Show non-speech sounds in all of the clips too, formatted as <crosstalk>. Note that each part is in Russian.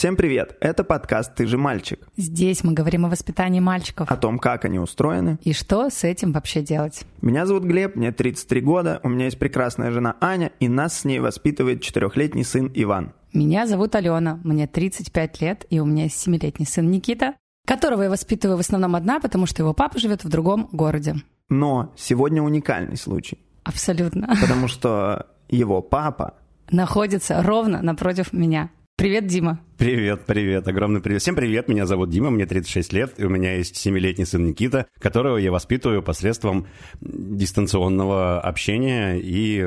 Всем привет! Это подкаст «Ты же мальчик». Здесь мы говорим о воспитании мальчиков. О том, как они устроены. И что с этим вообще делать. Меня зовут Глеб, мне 33 года, у меня есть прекрасная жена Аня, и нас с ней воспитывает четырехлетний сын Иван. Меня зовут Алена, мне 35 лет, и у меня есть семилетний сын Никита, которого я воспитываю в основном одна, потому что его папа живет в другом городе. Но сегодня уникальный случай. Абсолютно. Потому что его папа находится ровно напротив меня. Привет, Дима. Привет, привет, огромный привет. Всем привет, меня зовут Дима, мне 36 лет, и у меня есть семилетний сын Никита, которого я воспитываю посредством дистанционного общения и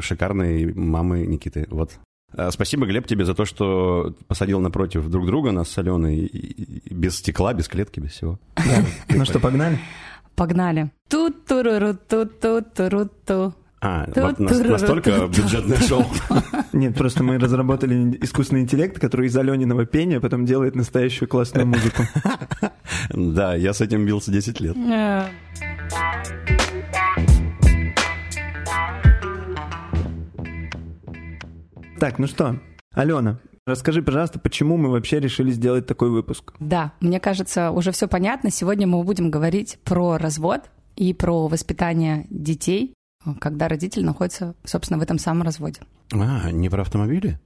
шикарной мамы Никиты. Вот. А, спасибо, Глеб, тебе за то, что посадил напротив друг друга нас с Аленой без стекла, без клетки, без всего. Ну что, погнали? Погнали. Ту-туру-ту-ту-туру-ту. А, настолько бюджетное шоу. <laughs> Нет, просто мы разработали искусственный интеллект, который из Алениного пения потом делает настоящую классную музыку. <laughs> Да, я с этим бился 10 лет. Так, ну что, Алена, Расскажи, пожалуйста, почему мы вообще решили сделать такой выпуск? Да, мне кажется, уже все понятно. Сегодня мы будем говорить про развод и про воспитание детей когда родитель находится, собственно, в этом самом разводе. А, не про автомобили?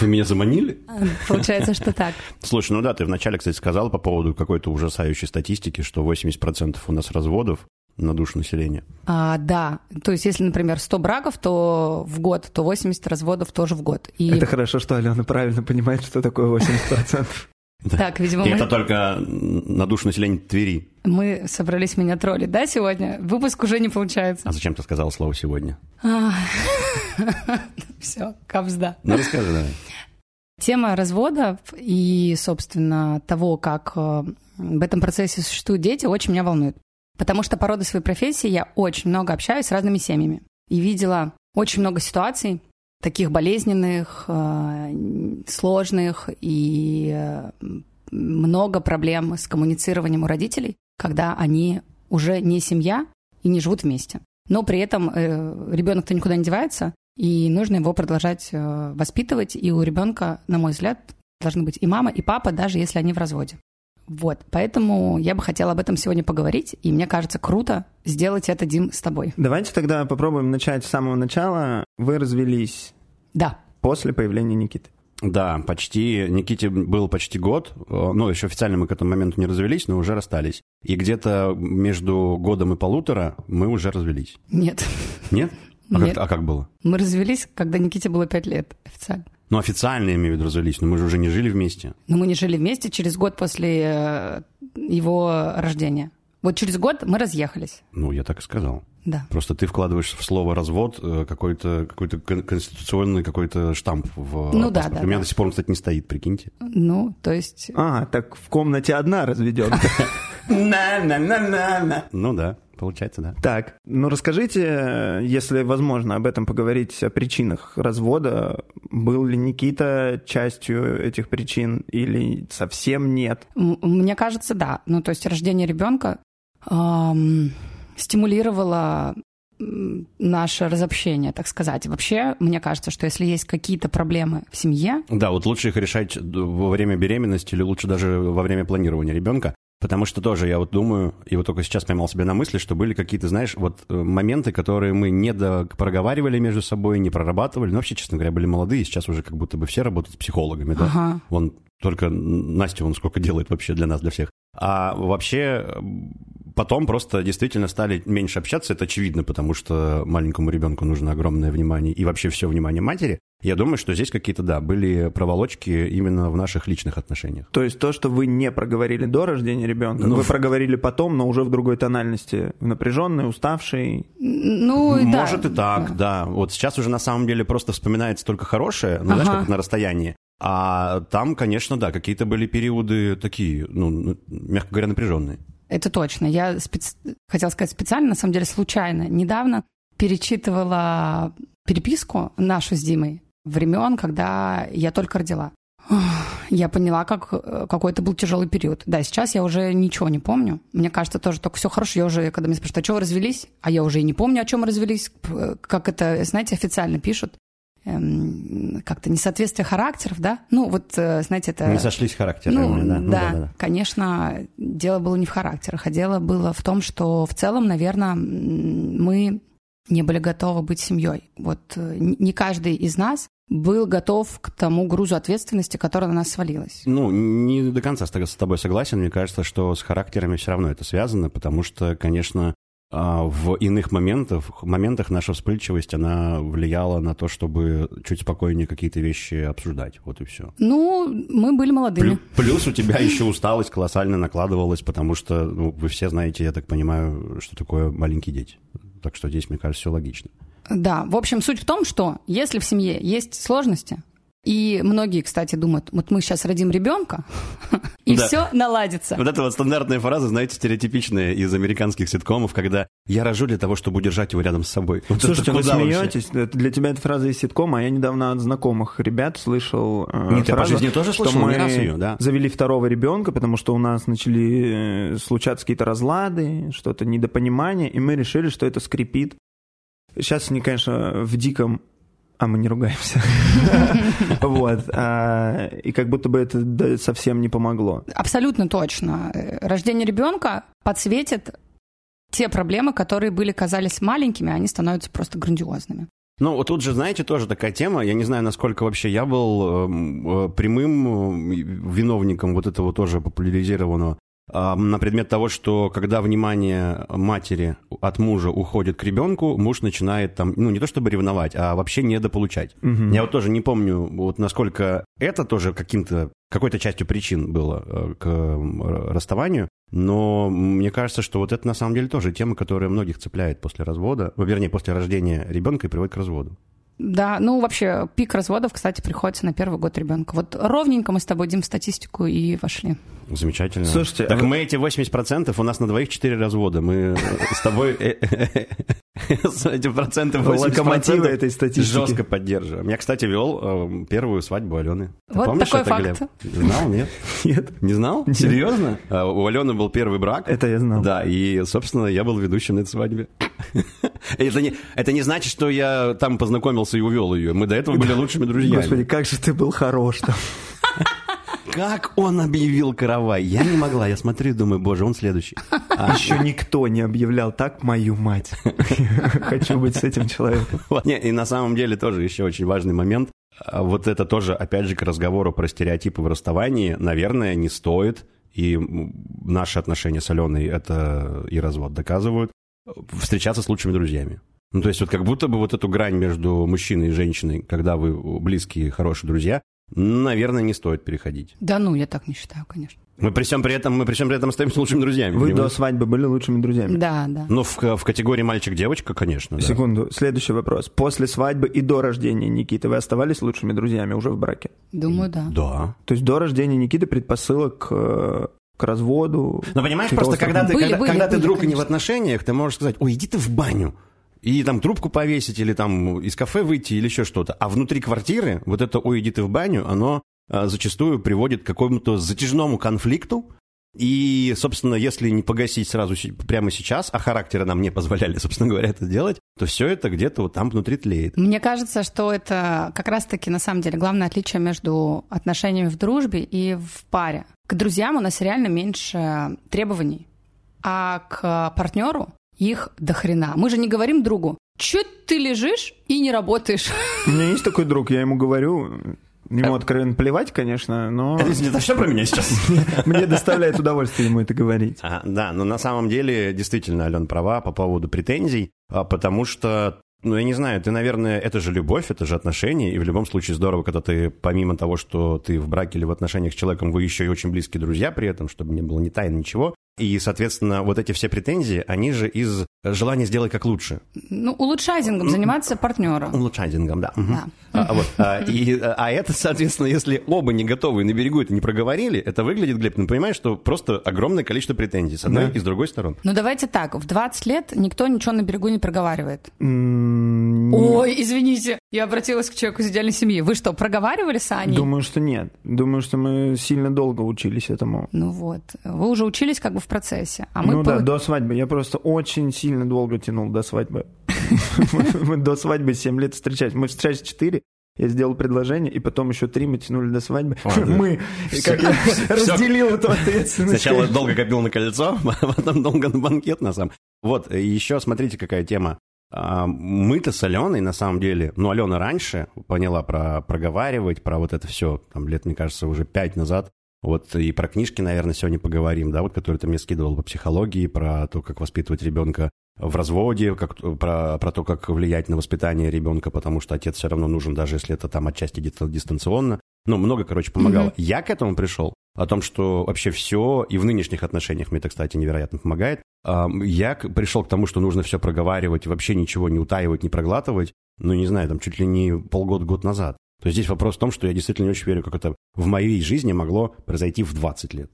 Вы меня заманили? <laughs> Получается, что так. Слушай, ну да, ты вначале, кстати, сказал по поводу какой-то ужасающей статистики, что 80% у нас разводов на душу населения. А, да, то есть если, например, 100 браков, то в год, то 80 разводов тоже в год. И... Это хорошо, что Алена правильно понимает, что такое 80%. Так, видимо, И мы... это только на душу населения Твери. Мы собрались меня троллить, да, сегодня? Выпуск уже не получается. А зачем ты сказала слово «сегодня»? <laughs> Все, капсда. Ну, расскажи, давай. Тема развода и, собственно, того, как э, в этом процессе существуют дети, очень меня волнует. Потому что по роду своей профессии я очень много общаюсь с разными семьями. И видела очень много ситуаций, таких болезненных, э, сложных и э, много проблем с коммуницированием у родителей, когда они уже не семья и не живут вместе. Но при этом э, ребенок-то никуда не девается, и нужно его продолжать воспитывать. И у ребенка, на мой взгляд, должны быть и мама, и папа, даже если они в разводе. Вот, поэтому я бы хотела об этом сегодня поговорить, и мне кажется круто сделать это, Дим, с тобой. Давайте тогда попробуем начать с самого начала. Вы развелись. Да. После появления Никиты. Да, почти. Никите был почти год. Ну, еще официально мы к этому моменту не развелись, но уже расстались. И где-то между годом и полутора мы уже развелись. Нет. Нет? А, Нет. Как, а как было? Мы развелись, когда Никите было пять лет официально. Ну, официально, я имею в виду, развелись, но мы же уже не жили вместе. Но мы не жили вместе через год после э, его рождения. Вот через год мы разъехались. Ну, я так и сказал. Да. Просто ты вкладываешь в слово развод э, какой-то какой конституционный какой-то штамп в Ну да, да. У меня да. до сих пор, кстати, не стоит, прикиньте. Ну, то есть. А, так в комнате одна разведенка. <laughs> Ну да. Получается, да. Так, ну расскажите, если возможно, об этом поговорить, о причинах развода. Был ли Никита частью этих причин или совсем нет? Мне кажется, да. Ну, то есть рождение ребенка эм, стимулировало наше разобщение, так сказать. Вообще, мне кажется, что если есть какие-то проблемы в семье... Да, вот лучше их решать во время беременности или лучше даже во время планирования ребенка. Потому что тоже я вот думаю, и вот только сейчас поймал себя на мысли, что были какие-то, знаешь, вот э, моменты, которые мы не проговаривали между собой, не прорабатывали. Ну, вообще, честно говоря, были молодые, сейчас уже как будто бы все работают с психологами, да. Ага. Вон только Настя, он сколько делает вообще для нас, для всех. А вообще потом просто действительно стали меньше общаться, это очевидно, потому что маленькому ребенку нужно огромное внимание и вообще все внимание матери. Я думаю, что здесь какие-то, да, были проволочки именно в наших личных отношениях. То есть то, что вы не проговорили до рождения ребенка, ну, вы проговорили потом, но уже в другой тональности, напряженный, уставший. Ну, Может да. и так, да. да. Вот сейчас уже на самом деле просто вспоминается только хорошее, ну, ага. знаешь, как на расстоянии. А там, конечно, да, какие-то были периоды такие, ну, мягко говоря, напряженные. Это точно. Я спец... хотела сказать специально, на самом деле случайно. Недавно перечитывала переписку нашу с Димой времен, когда я только родила. Я поняла, как какой это был тяжелый период. Да, сейчас я уже ничего не помню. Мне кажется, тоже только все хорошо. Я уже, когда меня спрашивают, а что вы развелись? А я уже и не помню, о чем развелись. Как это, знаете, официально пишут. Эм, как-то несоответствие характеров, да? Ну, вот, э, знаете, это... Не сошлись характерами, ну, да. Ну, да, да, да. конечно, дело было не в характерах, а дело было в том, что в целом, наверное, мы не были готовы быть семьей. Вот э, не каждый из нас был готов к тому грузу ответственности, который на нас свалилась. Ну, не до конца с тобой согласен. Мне кажется, что с характерами все равно это связано, потому что, конечно, а, в иных моментах, моментах наша вспыльчивость, она влияла на то, чтобы чуть спокойнее какие-то вещи обсуждать. Вот и все. Ну, мы были молодыми. Плюс у тебя еще усталость колоссально накладывалась, потому что ну, вы все знаете, я так понимаю, что такое маленькие дети. Так что здесь, мне кажется, все логично. Да, в общем, суть в том, что если в семье есть сложности, и многие, кстати, думают, вот мы сейчас родим ребенка, <laughs> и Да. все наладится. Вот это вот стандартная фраза, знаете, стереотипичная из американских ситкомов, когда я рожу для того, чтобы удержать его рядом с собой. Вот это Слушайте, вы вообще? смеетесь? Это для тебя это фраза из ситкома, а я недавно от знакомых ребят слышал э, Нет, я по фразу, жизни тоже что слышал, мы не раз её, да. завели второго ребенка, потому что у нас начали э, случаться какие-то разлады, что-то недопонимание, и мы решили, что это скрипит. Сейчас они, конечно, в диком... А мы не ругаемся. <laughs> Вот. а, И как будто бы это совсем не помогло. Абсолютно точно. Э, Рождение ребенка подсветит те проблемы, которые были казались маленькими, они становятся просто грандиозными. Ну, вот тут же, знаете, тоже такая тема. Я не знаю, насколько вообще я был эм, э, прямым э, виновником вот этого тоже популяризированного а, на предмет того, что когда внимание матери от мужа уходит к ребенку, муж начинает там, ну, не то чтобы ревновать, а вообще недополучать. Мгм. Я вот тоже не помню, вот насколько это тоже каким-то, какой-то частью причин было э, к расставанию, но мне кажется, что вот это на самом деле тоже тема, которая многих цепляет после развода, ну, вернее, после рождения ребенка и приводит к разводу. Да, ну вообще пик разводов, кстати, приходится на первый год ребенка. Вот ровненько мы с тобой, Дим, в статистику и вошли. Замечательно. Слушайте, так а вы- мы эти 80%, у нас на двоих 4 развода. Мы э, с тобой э, с этих процентов 80% Локомотивы этой статистики. жестко поддерживаем. Я, кстати, вел э, первую свадьбу Алены. Вот помнишь такой это, факт. Глеб? Знал, нет? <laughs> Нет, Не знал? Серьезно? У Алены был первый брак. это я знал. Да, и, собственно, я был ведущим на этой свадьбе. <laughs> Это не, это не значит, что я там познакомился и увел ее. Мы до этого были лучшими друзьями. Господи, как же ты был хорош там. Как он объявил каравай? Я не могла. Я смотрю и думаю, боже, он следующий. А, Еще никто не объявлял так мою мать. <laughs> Хочу быть с этим человеком. Не, и на самом деле тоже еще очень важный момент. А Вот это тоже, опять же, к разговору про стереотипы в расставании, наверное, не стоит. И наши отношения с Аленой это и развод доказывают. Встречаться с лучшими друзьями. Ну, то есть вот как будто бы вот эту грань между мужчиной и женщиной, когда вы близкие, хорошие друзья, наверное, не стоит переходить. Да ну, я так не считаю, конечно. Мы при всем при этом, мы при всем при этом остаемся лучшими друзьями. Вы до понимаешь? свадьбы были лучшими друзьями? Да, да. Ну, в, в категории мальчик-девочка, конечно, да. Секунду, следующий вопрос. После свадьбы и до рождения Никиты вы оставались лучшими друзьями уже в браке? Думаю, да. Да. То есть до рождения Никиты предпосылок э, к разводу? Но понимаешь, каким-то просто когда ты, Были, когда, были, когда ты были, друг и не в конечно. отношениях, ты можешь сказать, ой, иди ты в баню. И там трубку повесить, или там из кафе выйти, или еще что-то. А внутри квартиры вот это «ой, иди ты в баню», оно а, зачастую приводит к какому-то затяжному конфликту. И, собственно, если не погасить сразу прямо сейчас, а характеры нам не позволяли, <laughs> собственно говоря, это делать, то все это где-то вот там внутри тлеет. Мне кажется, что это как раз-таки на самом деле главное отличие между отношениями в дружбе и в паре. К друзьям у нас реально меньше требований, а к партнеру их до хрена. Мы же не говорим другу, что ты лежишь и не работаешь. У меня есть такой друг, я ему говорю, ему откровенно плевать, конечно, но <laughs> Это, это все про меня сейчас. <laughs> мне доставляет удовольствие ему это говорить. А, да, но на самом деле действительно Ален права по поводу претензий, а, потому что, ну, я не знаю, ты, наверное, это же любовь, это же отношения, и в любом случае здорово, когда ты, помимо того, что ты в браке или в отношениях с человеком, вы еще и очень близкие друзья при этом, чтобы не было ни тайн, ничего. И, соответственно, вот эти все претензии, они же из желания сделать как лучше. Ну, улучшайзингом заниматься партнером. Улучшайдингом, да. Да. А, вот, а, и, а это, соответственно, если оба не готовы на берегу это не проговорили, это выглядит, Глеб, ну, понимаешь, что просто огромное количество претензий с одной Да. и с другой стороны. Ну, давайте так, в 20 лет никто ничего на берегу не проговаривает. Ой, извините, я обратилась к человеку из идеальной семьи. Вы что, проговаривали с Аней? Думаю, что нет. Думаю, что мы сильно долго учились этому. Ну вот, вы уже учились как бы в процессе, а мы ну да, пол- до свадьбы. Я просто очень сильно долго тянул до свадьбы. <laughs> Мы до свадьбы 7 лет встречались. Мы встречались 4, Я сделал предложение, и потом еще три мы тянули до свадьбы. Мы, как я разделил эту ответственность. Сначала долго копил на кольцо, а <laughs> потом долго на банкет на самом. Вот, еще смотрите, какая тема. А, мы-то с Аленой, на самом деле, ну, Алена раньше поняла про проговаривать, про вот это все, там, лет, мне кажется, уже пять назад. Вот и про книжки, наверное, сегодня поговорим, да, вот, которые ты мне скидывал по психологии, про то, как воспитывать ребенка в разводе, как, про, про то, как влиять на воспитание ребенка, потому что отец все равно нужен, даже если это там отчасти дистанционно. Ну, много, короче, помогало. Mm-hmm. Я к этому пришел, о том, что вообще все, и в нынешних отношениях мне это, кстати, невероятно помогает. Я пришел к тому, что нужно все проговаривать, вообще ничего не утаивать, не проглатывать, ну, не знаю, там чуть ли не полгода-год назад. То есть здесь вопрос в том, что я действительно не очень верю, как это в моей жизни могло произойти в 20 лет.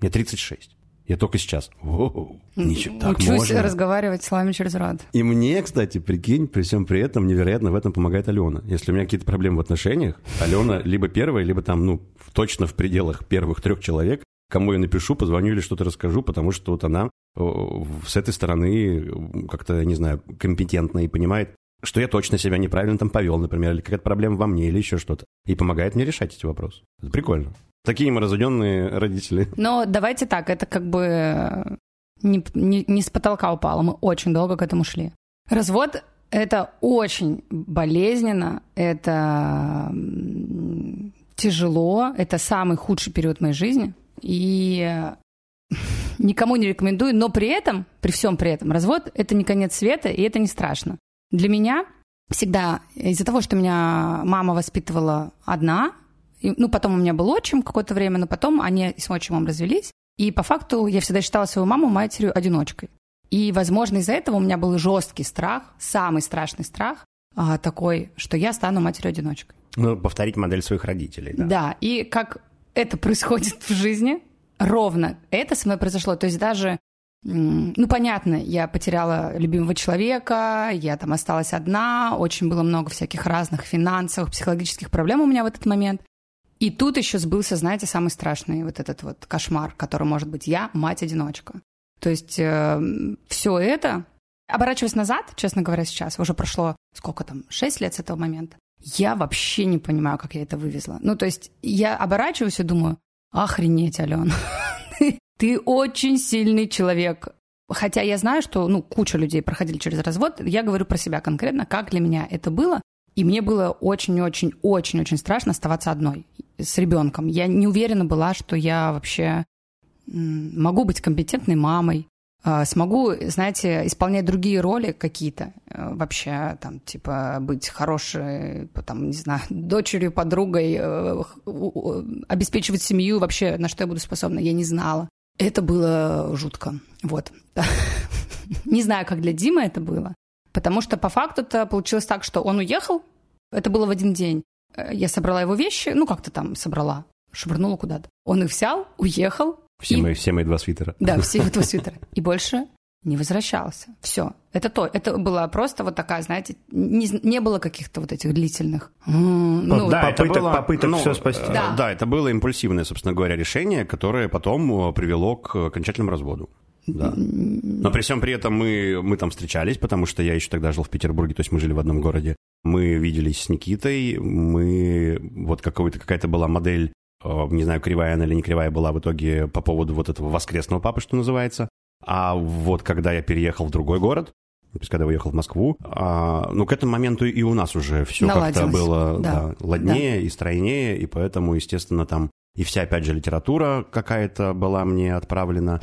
Мне 36. Я только сейчас. Воу, ничего, так Учусь можно. разговаривать с вами через рад. И мне, кстати, прикинь, при всем при этом невероятно в этом помогает Алена. Если у меня какие-то проблемы в отношениях, Алена либо первая, либо там, ну, точно в пределах первых трех человек, кому я напишу, позвоню или что-то расскажу, потому что вот она с этой стороны как-то, не знаю, компетентна и понимает, что я точно себя неправильно там повел, например, или какая-то проблема во мне, или еще что-то. И помогает мне решать эти вопросы. Это прикольно. Такие мы разуденные родители. Но давайте так, это как бы э, не, не, не с потолка упало, мы очень долго к этому шли. Развод — это очень болезненно, это тяжело, это самый худший период моей жизни. И <laughs> никому не рекомендую, но при этом, при всем при этом, развод — это не конец света, и это не страшно. Для меня всегда из-за того, что меня мама воспитывала одна, и, ну, потом у меня был отчим какое-то время, но потом они с отчимом развелись. И по факту я всегда считала свою маму матерью-одиночкой. И, возможно, из-за этого у меня был жесткий страх, самый страшный страх а, такой, что я стану матерью-одиночкой. Ну, повторить модель своих родителей, да. Да, и как это происходит в жизни, ровно это со мной произошло. То есть даже ну, понятно, я потеряла любимого человека, я там осталась одна, очень было много всяких разных финансовых, психологических проблем у меня в этот момент. И тут еще сбылся, знаете, самый страшный вот этот вот кошмар, который может быть я, мать-одиночка. То есть э, все это, оборачиваясь назад, честно говоря, сейчас, уже прошло сколько там, шесть лет с этого момента, я вообще не понимаю, как я это вывезла. Ну, то есть я оборачиваюсь и думаю, охренеть, Алена, <laughs> ты очень сильный человек. Хотя я знаю, что ну, куча людей проходили через развод. Я говорю про себя конкретно, как для меня это было. И мне было очень-очень-очень-очень страшно оставаться одной с ребенком. Я не уверена была, что я вообще могу быть компетентной мамой, а, смогу, знаете, исполнять другие роли какие-то, э, вообще, там, типа, быть хорошей, там, не знаю, <laughs> дочерью, подругой, э, обеспечивать семью, вообще, на что я буду способна, я не знала. Это было жутко, вот. <laughs> Не знаю, как для Димы это было, потому что по факту это получилось так, что он уехал, это было в один день. Э, я собрала его вещи, ну, как-то там собрала, швырнула куда-то. Он их взял, уехал. Все, и... мои, все мои два свитера. Да, все два <laughs> свитера. И больше не возвращался. Все. Это то. Это была просто вот такая, знаете, не, не было каких-то вот этих длительных. Ну, да, попыток, это было, попыток ну, все спасти. Да. да, это было импульсивное, собственно говоря, решение, которое потом э, привело к окончательному разводу. Да. Но при всем при этом мы, мы там встречались, потому что я еще тогда жил в Петербурге, то есть мы жили в одном городе. Мы виделись с Никитой, мы... Вот какая-то была модель, э, не знаю, кривая она или не кривая была в итоге по поводу вот этого воскресного папы, что называется. А вот когда я переехал в другой город, то есть когда уехал в Москву, а, ну, к этому моменту и у нас уже все как-то было да. Да, ладнее да. и стройнее, и поэтому, естественно, там и вся, опять же, литература какая-то была мне отправлена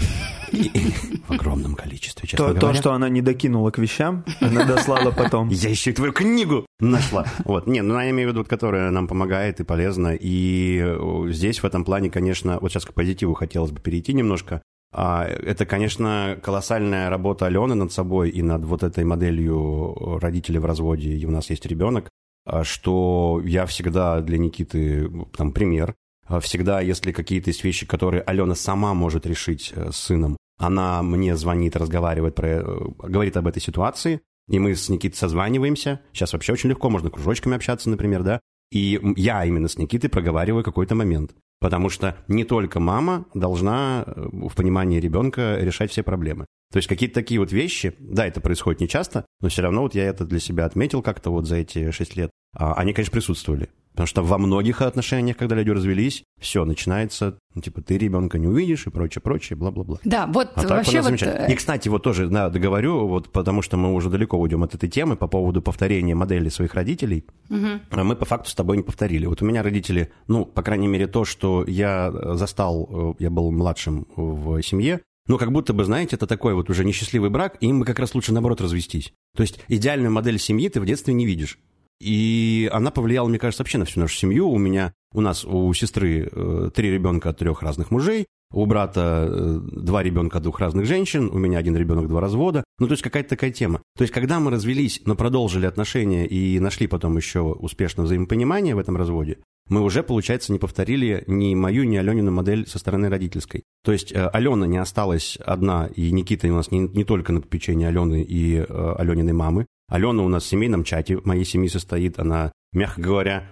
в огромном количестве, честно говоря. То, что она не докинула к вещам, она дослала потом. <laughs> Я еще и твою книгу нашла. Вот, не, ну, я имею в виду, которая нам помогает и полезна. И э, здесь в этом плане, конечно, вот сейчас к позитиву хотелось бы перейти немножко. А, это, конечно, колоссальная работа Алены над собой и над вот этой моделью родителей в разводе, и у нас есть ребенок, а, что я всегда для Никиты там пример. А, всегда, если какие-то есть вещи, которые Алена сама может решить э, с сыном, она мне звонит, разговаривает, про, э, говорит об этой ситуации, и мы с Никитой созваниваемся. Сейчас вообще очень легко, можно кружочками общаться, например, да. И я именно с Никитой проговариваю какой-то момент. Потому что не только мама должна э, в понимании ребенка решать все проблемы. То есть какие-то такие вот вещи, да, это происходит не часто, но все равно вот я это для себя отметил как-то вот за эти шесть лет. а, они, конечно, присутствовали. Потому что во многих отношениях, когда люди развелись, все, начинается, ну, типа, ты ребенка не увидишь и прочее, прочее, бла-бла-бла. Да, вот А вообще вот... э, И, кстати, вот тоже, да, договорю, вот потому что мы уже далеко уйдем от этой темы по поводу повторения модели своих родителей. А Мы по факту с тобой не повторили. Вот у меня родители, ну, по крайней мере, то, что я э, застал, э, я был младшим в семье, ну, как будто бы, знаете, это такой вот уже несчастливый брак, и им бы как раз лучше, наоборот, развестись. То есть идеальную модель семьи ты в детстве не видишь. И она повлияла, мне кажется, вообще на всю нашу семью. У меня, у нас, у сестры э, три ребенка от трех разных мужей, у брата э, два ребенка от двух разных женщин, у меня один ребенок, два развода. Ну, то есть какая-то такая тема. То есть, когда мы развелись, но продолжили отношения и нашли потом еще успешное взаимопонимание в этом разводе, мы уже, получается, не повторили ни мою, ни Аленину модель со стороны родительской. То есть э, Алена не осталась одна, и Никита у нас не, не только на попечении Алены и э, Алениной мамы. Алена у нас в семейном чате моей семьи состоит, она, мягко говоря,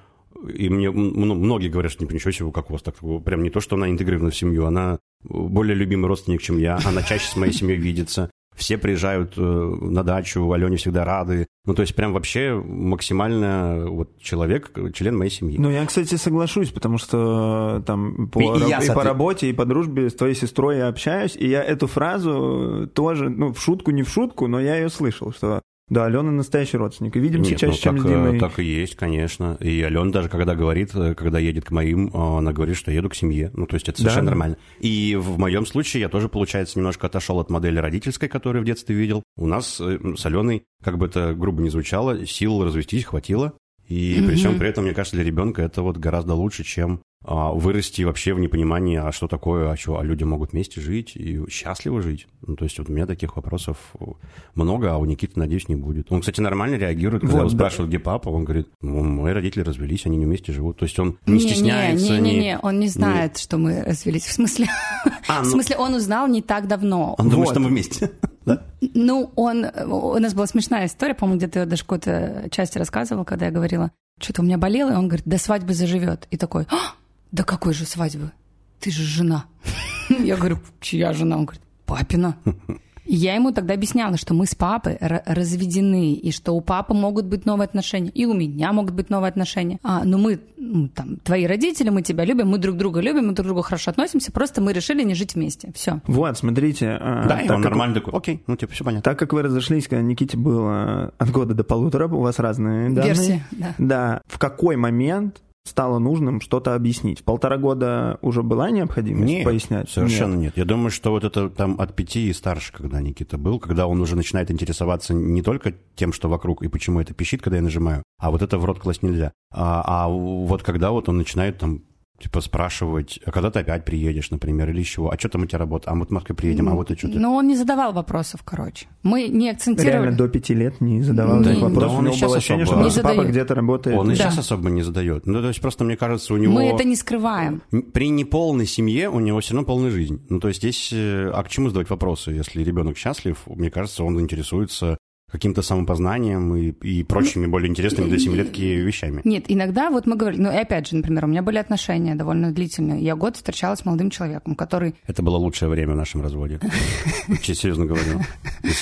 и мне ну, многие говорят, что ничего себе, как у вас так, прям не то, что она интегрирована в семью, она более любимый родственник, чем я, она чаще с моей семьей видится, все приезжают э, на дачу, Алене всегда рады. Ну, то есть прям вообще максимально вот человек, член моей семьи. Ну, я, кстати, соглашусь, потому что там по, И- раб- я, и по работе, и по дружбе с твоей сестрой я общаюсь, и я эту фразу тоже, ну, в шутку, не в шутку, но я ее слышал, что да, Алена настоящий родственник, и видимся Нет, чаще, ну, чем так, с Димой. э, так и есть, конечно. И Алена даже когда говорит, э, когда едет к моим, э, она говорит, что еду к семье. Ну, то есть это совершенно Да. нормально. И в моем случае я тоже, получается, немножко отошел от модели родительской, которую в детстве видел. У нас с Аленой, как бы это грубо не звучало, сил развестись хватило. И при всем при этом, мне кажется, для ребенка это вот гораздо лучше, чем вырасти вообще в непонимании, а что такое, а что, а люди могут вместе жить и счастливо жить. Ну, то есть вот у меня таких вопросов много, а у Никиты, надеюсь, не будет. Он, кстати, нормально реагирует, когда Вот, его да. спрашивают, где папа, он говорит, ну, мои родители развелись, они не вместе живут. То есть он не, стесняется. Не, не, не- не, он не знает, что мы развелись. В смысле, <laughs> А, в ну- смысле, он узнал не так давно. Он думает, Вот. что мы вместе. <laughs> Да? Ну, он... У нас была смешная история, по-моему, где-то я даже в какой-то части рассказывал, когда я говорила, что-то у меня болело, и он говорит, до свадьбы заживет. И такой, «А, до какой же свадьбы? Ты же жена. <laughs> Я говорю, чья жена? Он говорит, папина. Я ему тогда объясняла, что мы с папой р- разведены, и что у папы могут быть новые отношения, и у меня могут быть новые отношения. А, ну мы, ну, там, твои родители, мы тебя любим, мы друг друга любим, мы друг к другу хорошо относимся, просто мы решили не жить вместе. Все. Вот, смотрите. а, Да, и так он как- нормально такой, окей, ну, типа, все понятно. Так как вы разошлись, когда Никите было от года до полутора, у вас разные данные. Версии, да. Да. В какой момент стало нужным что-то объяснить? Полтора года уже была необходимость Нет, пояснять? совершенно нет. Я думаю, что вот это там от пяти и старше, когда Никита был, когда он уже начинает интересоваться не только тем, что вокруг и почему это пищит, когда я нажимаю, а вот это в рот класть нельзя. А, а вот когда вот он начинает там типа спрашивать, а когда ты опять приедешь, например, или еще, а что там у тебя работа, а мы в Москве приедем, а вот и что ты. Но он не задавал вопросов, короче. Мы не акцентировали. Реально до пяти лет не задавал Да, этих да вопросов. он у и него сейчас было ощущение, особо что папа задает. где-то работает. Он и Да. сейчас особо не задает. Ну, то есть просто, мне кажется, у него... Мы это не скрываем. При неполной семье у него все равно полная жизнь. Ну, то есть здесь... э, А к чему задавать вопросы? Если ребенок счастлив, мне кажется, он интересуется каким-то самопознанием и, и прочими более интересными для семилетки вещами. Нет, иногда вот мы говорили, ну и опять же, например, у меня были отношения довольно длительные. Я год встречалась с молодым человеком, который... Это было лучшее время в нашем разводе. Очень серьезно говорю.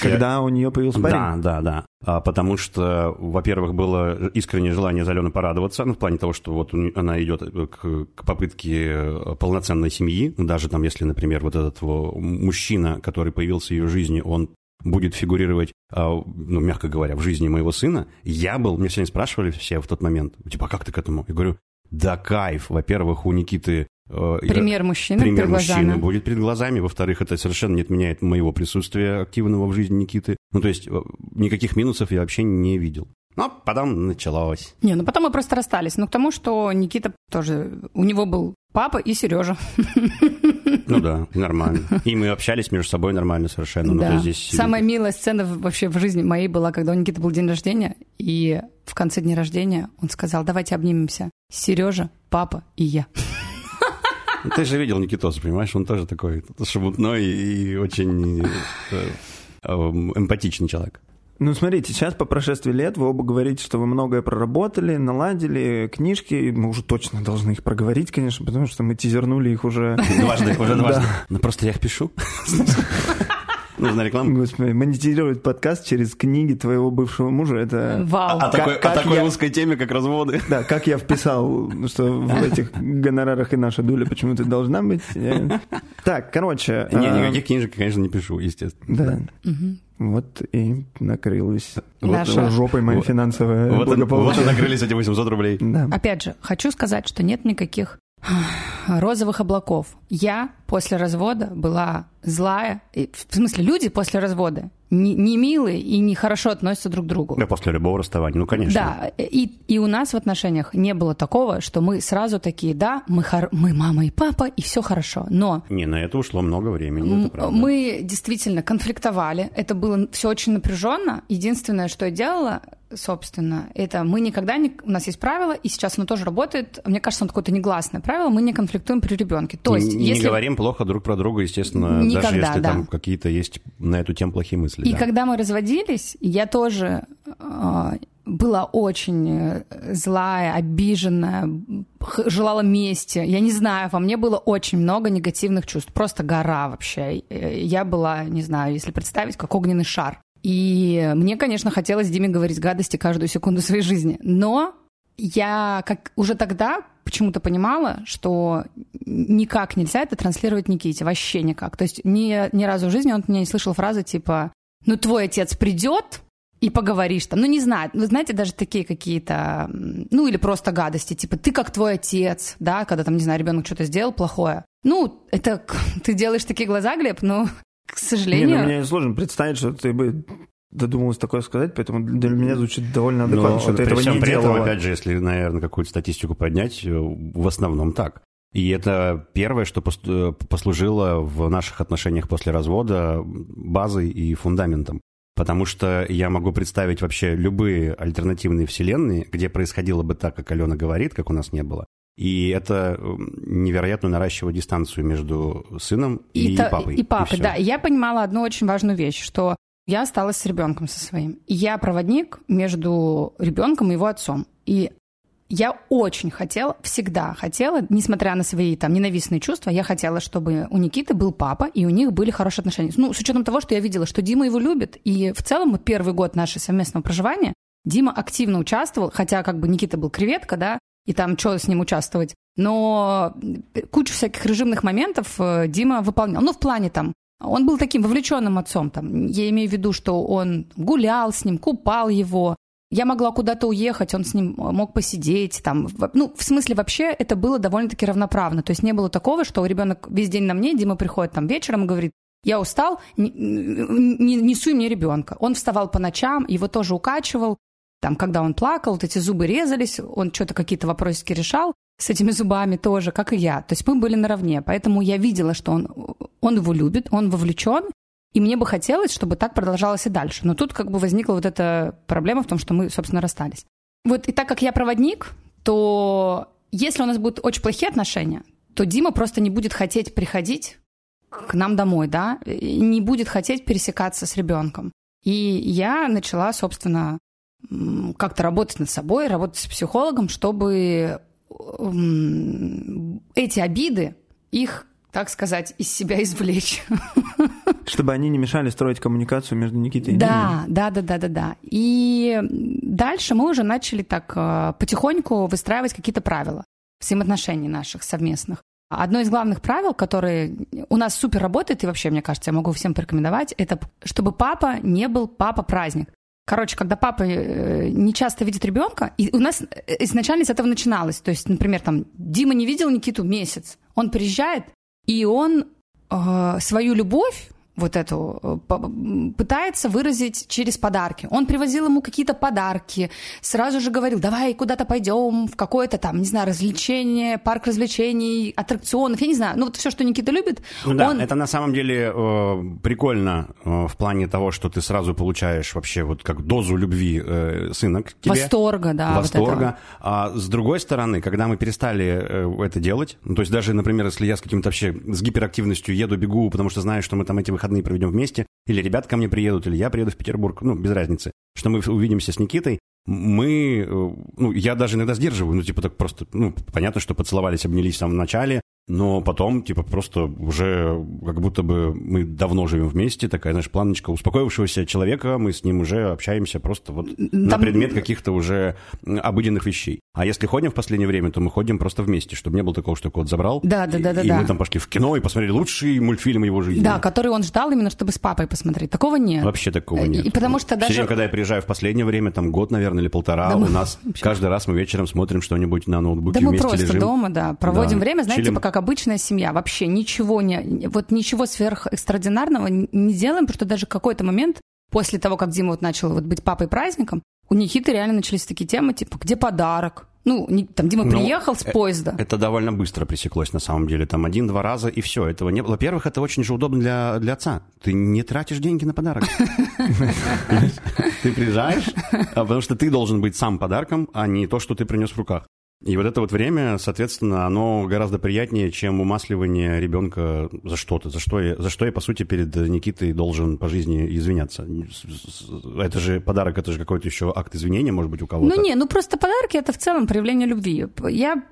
Когда у нее появился парень? Да, да, да. А, потому что, во-первых, было искреннее желание за Алену порадоваться, ну, в плане того, что вот она идет к, к попытке э, полноценной семьи, даже там, если, например, вот этот мужчина, который появился в ее жизни, он будет фигурировать, а, ну, мягко говоря, в жизни моего сына, я был, мне сегодня спрашивали все в тот момент, типа, а как ты к этому? Я говорю, да кайф, во-первых, у Никиты... э, Пример мужчины пример перед глазами. мужчины будет перед глазами. Во-вторых, это совершенно не отменяет моего присутствия активного в жизни Никиты. Ну, то есть, э, никаких минусов я вообще не видел. Но потом началось. Не, ну потом мы просто расстались. Ну, к тому, что Никита тоже... У него был папа и Сережа. <laughs> Ну да, нормально. И мы общались между собой нормально совершенно. Ну, Да. есть здесь... Самая милая сцена вообще в жизни моей была, когда у Никиты был день рождения, и в конце дня рождения он сказал, давайте обнимемся. Сережа, папа и я. Ну, Ты же видел Никитоса, понимаешь? Он тоже такой шебутной и очень э, э, эмпатичный человек. Ну, смотрите, сейчас по прошествии лет вы оба говорите, что вы многое проработали, наладили, книжки, мы уже точно должны их проговорить, конечно, потому что мы тизернули их уже. <laughs> Дважды, уже Да. дважды. Ну, просто я их пишу. <laughs> Нужна реклама? Господи, монетизировать подкаст через книги твоего бывшего мужа, это... Вау. О такой, как о такой я- узкой теме, как разводы. Да, как я вписал, что в этих гонорарах и наша доля почему-то должна быть. <laughs> Так, короче... Не, а, никаких книжек, конечно, не пишу, естественно. Да. Вот и накрылась Наша- жопой моя вот- финансовая Вот, вот и благополучие. накрылись эти 800 рублей. Да. Опять же, хочу сказать, что нет никаких розовых облаков. Я после развода была злая. И, В смысле, люди после развода не, не милые и не хорошо относятся друг к другу. Да, после любого расставания, ну, конечно. Да, и, и у нас в отношениях не было такого, что мы сразу такие, да, мы, хор- мы мама и папа, и все хорошо. Но Не, на это ушло много времени, это правда. Мы действительно конфликтовали. Это было все очень напряженно. Единственное, что я делала, собственно, это мы никогда не... У нас есть правило, и сейчас оно тоже работает. Мне кажется, оно какое-то негласное правило. Мы не конфликтуем при ребенке. То есть, не, не если... говорим плохо друг про друга, естественно, Никогда, даже если да. там какие-то есть на эту тему плохие мысли. И да. когда мы разводились, я тоже э, была очень э, злая, обиженная, желала мести. Я не знаю, во мне было очень много негативных чувств. Просто гора вообще. Э, Я была, не знаю, если представить, как огненный шар. И мне, конечно, хотелось Диме говорить гадости каждую секунду своей жизни. Но я как уже тогда почему-то понимала, что никак нельзя это транслировать Никите, вообще никак. То есть ни, ни разу в жизни он от меня не слышал фразы типа «Ну, твой отец придет, и поговоришь там. Ну, не знаю, вы знаете, даже такие какие-то, ну, или просто гадости, типа, ты как твой отец, да, когда там, не знаю, ребенок что-то сделал плохое. Ну, это <laughs> ты делаешь такие глаза, Глеб, но, к Не, сожалению... ну, мне сложно представить, что ты бы додумалась такое сказать, поэтому для меня звучит довольно адекватно, Но что ты при этого всем не при этом, делала. опять же, если, наверное, какую-то статистику поднять, э, в основном так. И это первое, что э, послужило в наших отношениях после развода базой и фундаментом. Потому что я могу представить вообще любые альтернативные вселенные, где происходило бы так, как Алена говорит, как у нас не было. И это невероятно наращивает дистанцию между сыном и, та- папой. И папой, всё. да. И я понимала одну очень важную вещь, что я осталась с ребенком со своим. Я проводник между ребенком и его отцом. И я очень хотела, всегда хотела, несмотря на свои там ненавистные чувства, я хотела, чтобы у Никиты был папа, и у них были хорошие отношения. Ну, с учетом того, что я видела, что Дима его любит, и в целом первый год нашего совместного проживания Дима активно участвовал, хотя как бы Никита был креветка, да, и там что с ним участвовать. Но кучу всяких режимных моментов э, Дима выполнял. Ну, в плане там, он был таким вовлеченным отцом. Там. Я имею в виду, что он гулял с ним, купал его. Я могла куда-то уехать, он с ним мог посидеть. Там. Ну, в смысле, вообще это было довольно-таки равноправно. То есть не было такого, что ребенок весь день на мне, Дима приходит там вечером и говорит, я устал, не, не, не мне ребенка. Он вставал по ночам, его тоже укачивал. Там, когда он плакал, вот эти зубы резались, он что-то какие-то вопросики решал с этими зубами тоже, как и я. То есть мы были наравне. Поэтому я видела, что он, он его любит, он вовлечен, и мне бы хотелось, чтобы так продолжалось и дальше. Но тут как бы возникла вот эта проблема в том, что мы, собственно, расстались. Вот и так как я проводник, то если у нас будут очень плохие отношения, то Дима просто не будет хотеть приходить к нам домой, да, и не будет хотеть пересекаться с ребенком. И я начала, собственно, как-то работать над собой, работать с психологом, чтобы эти обиды, их, так сказать, из себя извлечь. <laughs> Чтобы они не мешали строить коммуникацию между Никитой и. Да, да, да, да, да, да. И дальше мы уже начали так э, потихоньку выстраивать какие-то правила взаимоотношений наших совместных. Одно из главных правил, которые у нас супер работает, и вообще, мне кажется, я могу всем порекомендовать, это чтобы папа не был папа-праздник. Короче, когда папа э, не часто видит ребенка, и у нас э, изначально с этого начиналось. То есть, например, там Дима не видел Никиту месяц, он приезжает, и он э, свою любовь вот эту э, пытается выразить через подарки. Он привозил ему какие-то подарки, сразу же говорил, давай куда-то пойдем в какое-то там, не знаю, развлечение, парк развлечений, аттракционов, я не знаю, ну вот все, что Никита любит, Ну да, он... это на самом деле э, прикольно э, в плане того, что ты сразу получаешь вообще вот как дозу любви э, сына к тебе. Восторга, да, вот Восторга. этого. а с другой стороны, когда мы перестали э, это делать, ну, то есть даже, например, если я с каким-то вообще с гиперактивностью еду, бегу, потому что знаю, что мы там эти выходные проведем вместе, или ребята ко мне приедут, или я приеду в Петербург, ну, без разницы, что мы увидимся с Никитой, мы, э, ну, я даже иногда сдерживаю, ну, типа так просто, ну, понятно, что поцеловались, обнялись в самом начале, но потом, типа, просто уже как будто бы мы давно живем вместе, такая, знаешь, планочка успокоившегося человека, мы с ним уже общаемся просто вот Там... на предмет каких-то уже обыденных вещей. А если ходим в последнее время, то мы ходим просто вместе, чтобы не было такого, что кот забрал. Да, да, да, да. И да. мы там пошли в кино и посмотрели лучший мультфильм его жизни. Да, который он ждал именно, чтобы с папой посмотреть. Такого нет. Вообще такого нет. И потому что даже... Все когда я приезжаю в последнее время, там год, наверное, или полтора, да у мы... нас <laughs> каждый раз мы вечером смотрим что-нибудь на ноутбуке Да мы просто лежим. дома, да, проводим да. время, знаете, Чилим. типа как обычная семья. Вообще ничего не... Вот ничего сверхэкстраординарного не делаем, потому что даже какой-то момент после того, как Дима вот начал вот быть папой праздником, у Никиты реально начались такие темы, типа, где подарок? Ну, не, там Дима Ну, приехал с э- поезда. Это довольно быстро пресеклось, на самом деле. Там один-два раза, и все. Этого не было. Во-первых, это очень же удобно для, для отца. Ты не тратишь деньги на подарок. <laughs> Ты приезжаешь, а потому что ты должен быть сам подарком, а не то, что ты принес в руках. И вот это вот время, соответственно, оно гораздо приятнее, чем умасливание ребенка за что-то, за что я, за что я, по сути, перед Никитой должен по жизни извиняться. Это же подарок, это же какой-то еще акт извинения, может быть, у кого-то. Ну не, ну просто подарки это в целом проявление любви. Я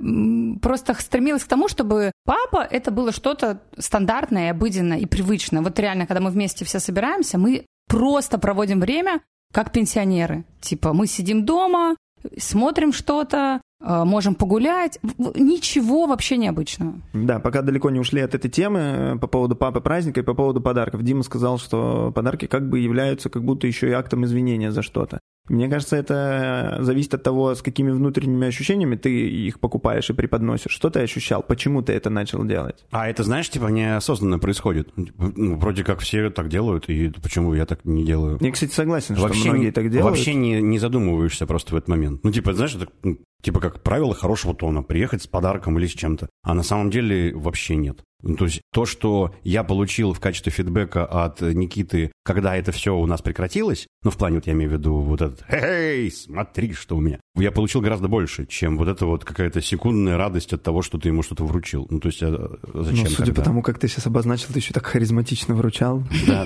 просто стремилась к тому, чтобы папа это было что-то стандартное, обыденное и привычное. Вот реально, когда мы вместе все собираемся, мы просто проводим время как пенсионеры. Типа мы сидим дома, смотрим что-то, можем погулять. Ничего вообще необычного. Да, пока далеко не ушли от этой темы э, по поводу папы праздника и по поводу подарков. Дима сказал, что подарки как бы являются как будто еще и актом извинения за что-то. Мне кажется, это зависит от того, с какими внутренними ощущениями ты их покупаешь и преподносишь. Что ты ощущал? Почему ты это начал делать? А это, знаешь, типа неосознанно происходит. Ну, вроде как все так делают, и почему я так не делаю? Я, кстати, согласен, что вообще многие так делают. Вообще не, не задумываешься просто в этот момент. Ну, типа, знаешь, это, ну, типа как правило хорошего тона, приехать с подарком или с чем-то. А на самом деле вообще нет. Ну, то есть то, что я получил в качестве фидбэка от Никиты, когда это все у нас прекратилось, ну, в плане, вот я имею в виду вот этот «Эй, смотри, что у меня», я получил гораздо больше, чем вот эта вот какая-то секундная радость от того, что ты ему что-то вручил. Ну, то есть а зачем Ну, судя тогда? по тому, как ты сейчас обозначил, ты еще так харизматично вручал Да.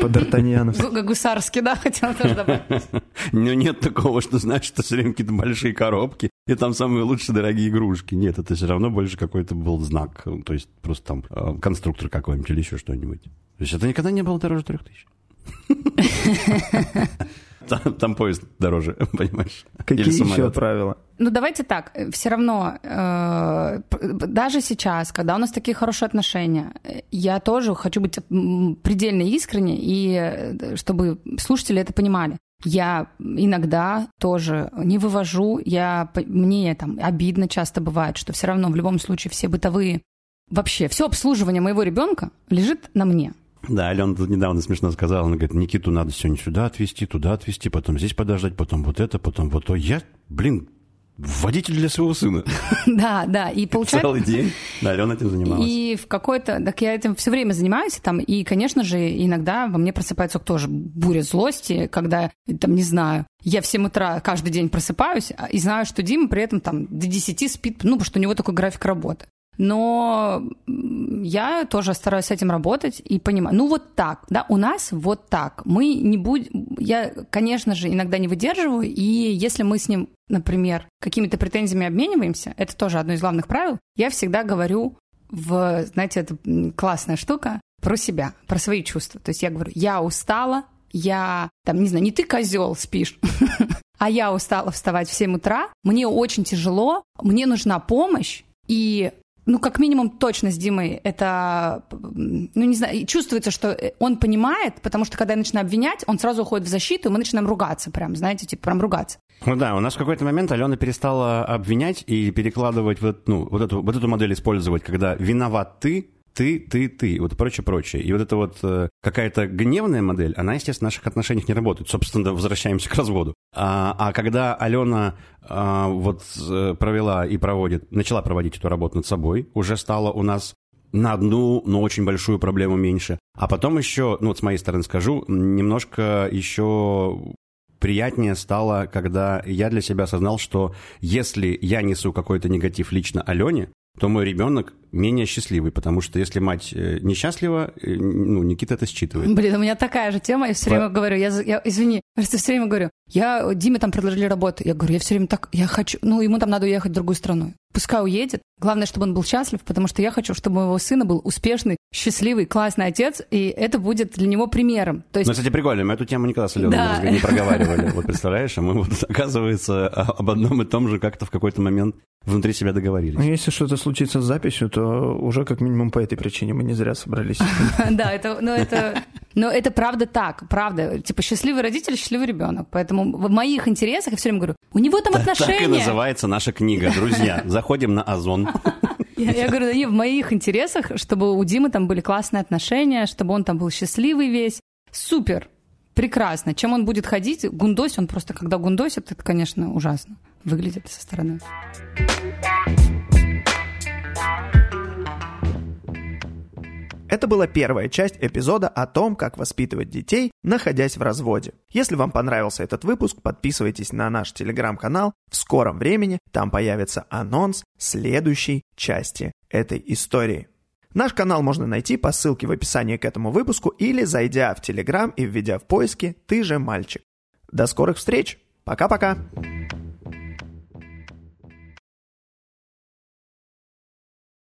по Д'Артаньяну. Гу- Гусарский, да, хотела тоже добавить. <laughs> Но нет такого, что, знаешь, это все время какие-то большие коробки, и там самые лучшие дорогие игрушки. Нет, это все равно больше какой-то был знак. То есть просто там э, конструктор какой-нибудь или еще что-нибудь. То есть это никогда не было дороже трех тысяч. <laughs> Там, там поезд дороже, <laughs> понимаешь? Какие Или еще правила? Ну, давайте так, все равно, э, даже сейчас, когда у нас такие хорошие отношения, э, я тоже хочу быть предельно искренней, и э, чтобы слушатели это понимали. Я иногда тоже не вывожу, я, мне там обидно часто бывает, что все равно в любом случае все бытовые, вообще все обслуживание моего ребенка лежит на мне. Да, Алена тут недавно смешно сказала, она говорит, Никиту надо сегодня сюда отвезти, туда отвезти, потом здесь подождать, потом вот это, потом вот то. Я, блин, водитель для своего сына. <laughs> Да, да, и получается... Целый день. Да, Алена этим занималась. И в какой-то... Так я этим все время занимаюсь, там, и, конечно же, иногда во мне просыпается тоже буря злости, когда, там, не знаю, я в 7 утра каждый день просыпаюсь а- и знаю, что Дима при этом там до 10 спит, ну, потому что у него такой график работы. Но я тоже стараюсь с этим работать и понимаю. Ну, вот так, да, у нас вот так. Мы не будем... Я, конечно же, иногда не выдерживаю, и если мы с ним, например, какими-то претензиями обмениваемся, это тоже одно из главных правил, я всегда говорю в, знаете, это классная штука, про себя, про свои чувства. То есть я говорю, я устала, я, там, не знаю, не ты козел спишь, <laughs> а я устала вставать в 7 утра, мне очень тяжело, мне нужна помощь, и ну, как минимум, точно с Димой это, ну, не знаю, чувствуется, что он понимает, потому что, когда я начинаю обвинять, он сразу уходит в защиту, и мы начинаем ругаться прям, знаете, типа, прям ругаться. Ну да, у нас в какой-то момент Алена перестала обвинять и перекладывать вот, ну, вот, эту, вот эту модель использовать, когда виноват ты, ты, ты, ты, вот прочее, прочее. И вот эта вот э, какая-то гневная модель, она, естественно, в наших отношениях не работает. Собственно, <laughs> возвращаемся к разводу. А, а когда Алена а, вот э, провела и проводит, начала проводить эту работу над собой, уже стало у нас на одну, но очень большую проблему меньше. А потом еще, ну вот с моей стороны скажу, немножко еще приятнее стало, когда я для себя осознал, что если я несу какой-то негатив лично Алене, то мой ребенок менее счастливый, потому что если мать э, несчастлива, э, ну, Никита это считывает. Блин, у меня такая же тема, я все время говорю, я, я извини, просто все время говорю, я, Диме там предложили работу, я говорю, я все время так, я хочу, ну, ему там надо уехать в другую страну. Пускай уедет. Главное, чтобы он был счастлив, потому что я хочу, чтобы у моего сына был успешный, счастливый, классный отец, и это будет для него примером. То есть... Ну, кстати, прикольно, мы эту тему никогда с Аленой да. не проговаривали. Вот представляешь, а мы вот, оказывается, об одном и том же как-то в какой-то момент внутри себя договорились. Ну, если что-то случится с записью, то уже как минимум по этой причине мы не зря собрались. <laughs> Да, это, но это, но это правда так, правда. Типа счастливый родитель, счастливый ребенок. Поэтому в моих интересах я все время говорю, у него там отношения. Так и называется наша книга, друзья. <laughs> Заходим на Озон. Я, я говорю, да не, в моих интересах, чтобы у Димы там были классные отношения, чтобы он там был счастливый весь. Супер, прекрасно. Чем он будет ходить, гундось, он просто, когда гундосит, это, конечно, ужасно выглядит со стороны. Это была первая часть эпизода о том, как воспитывать детей, находясь в разводе. Если вам понравился этот выпуск, подписывайтесь на наш телеграм-канал. В скором времени там появится анонс следующей части этой истории. Наш канал можно найти по ссылке в описании к этому выпуску или зайдя в Телеграм и введя в поиске «Ты же мальчик». До скорых встреч! Пока-пока!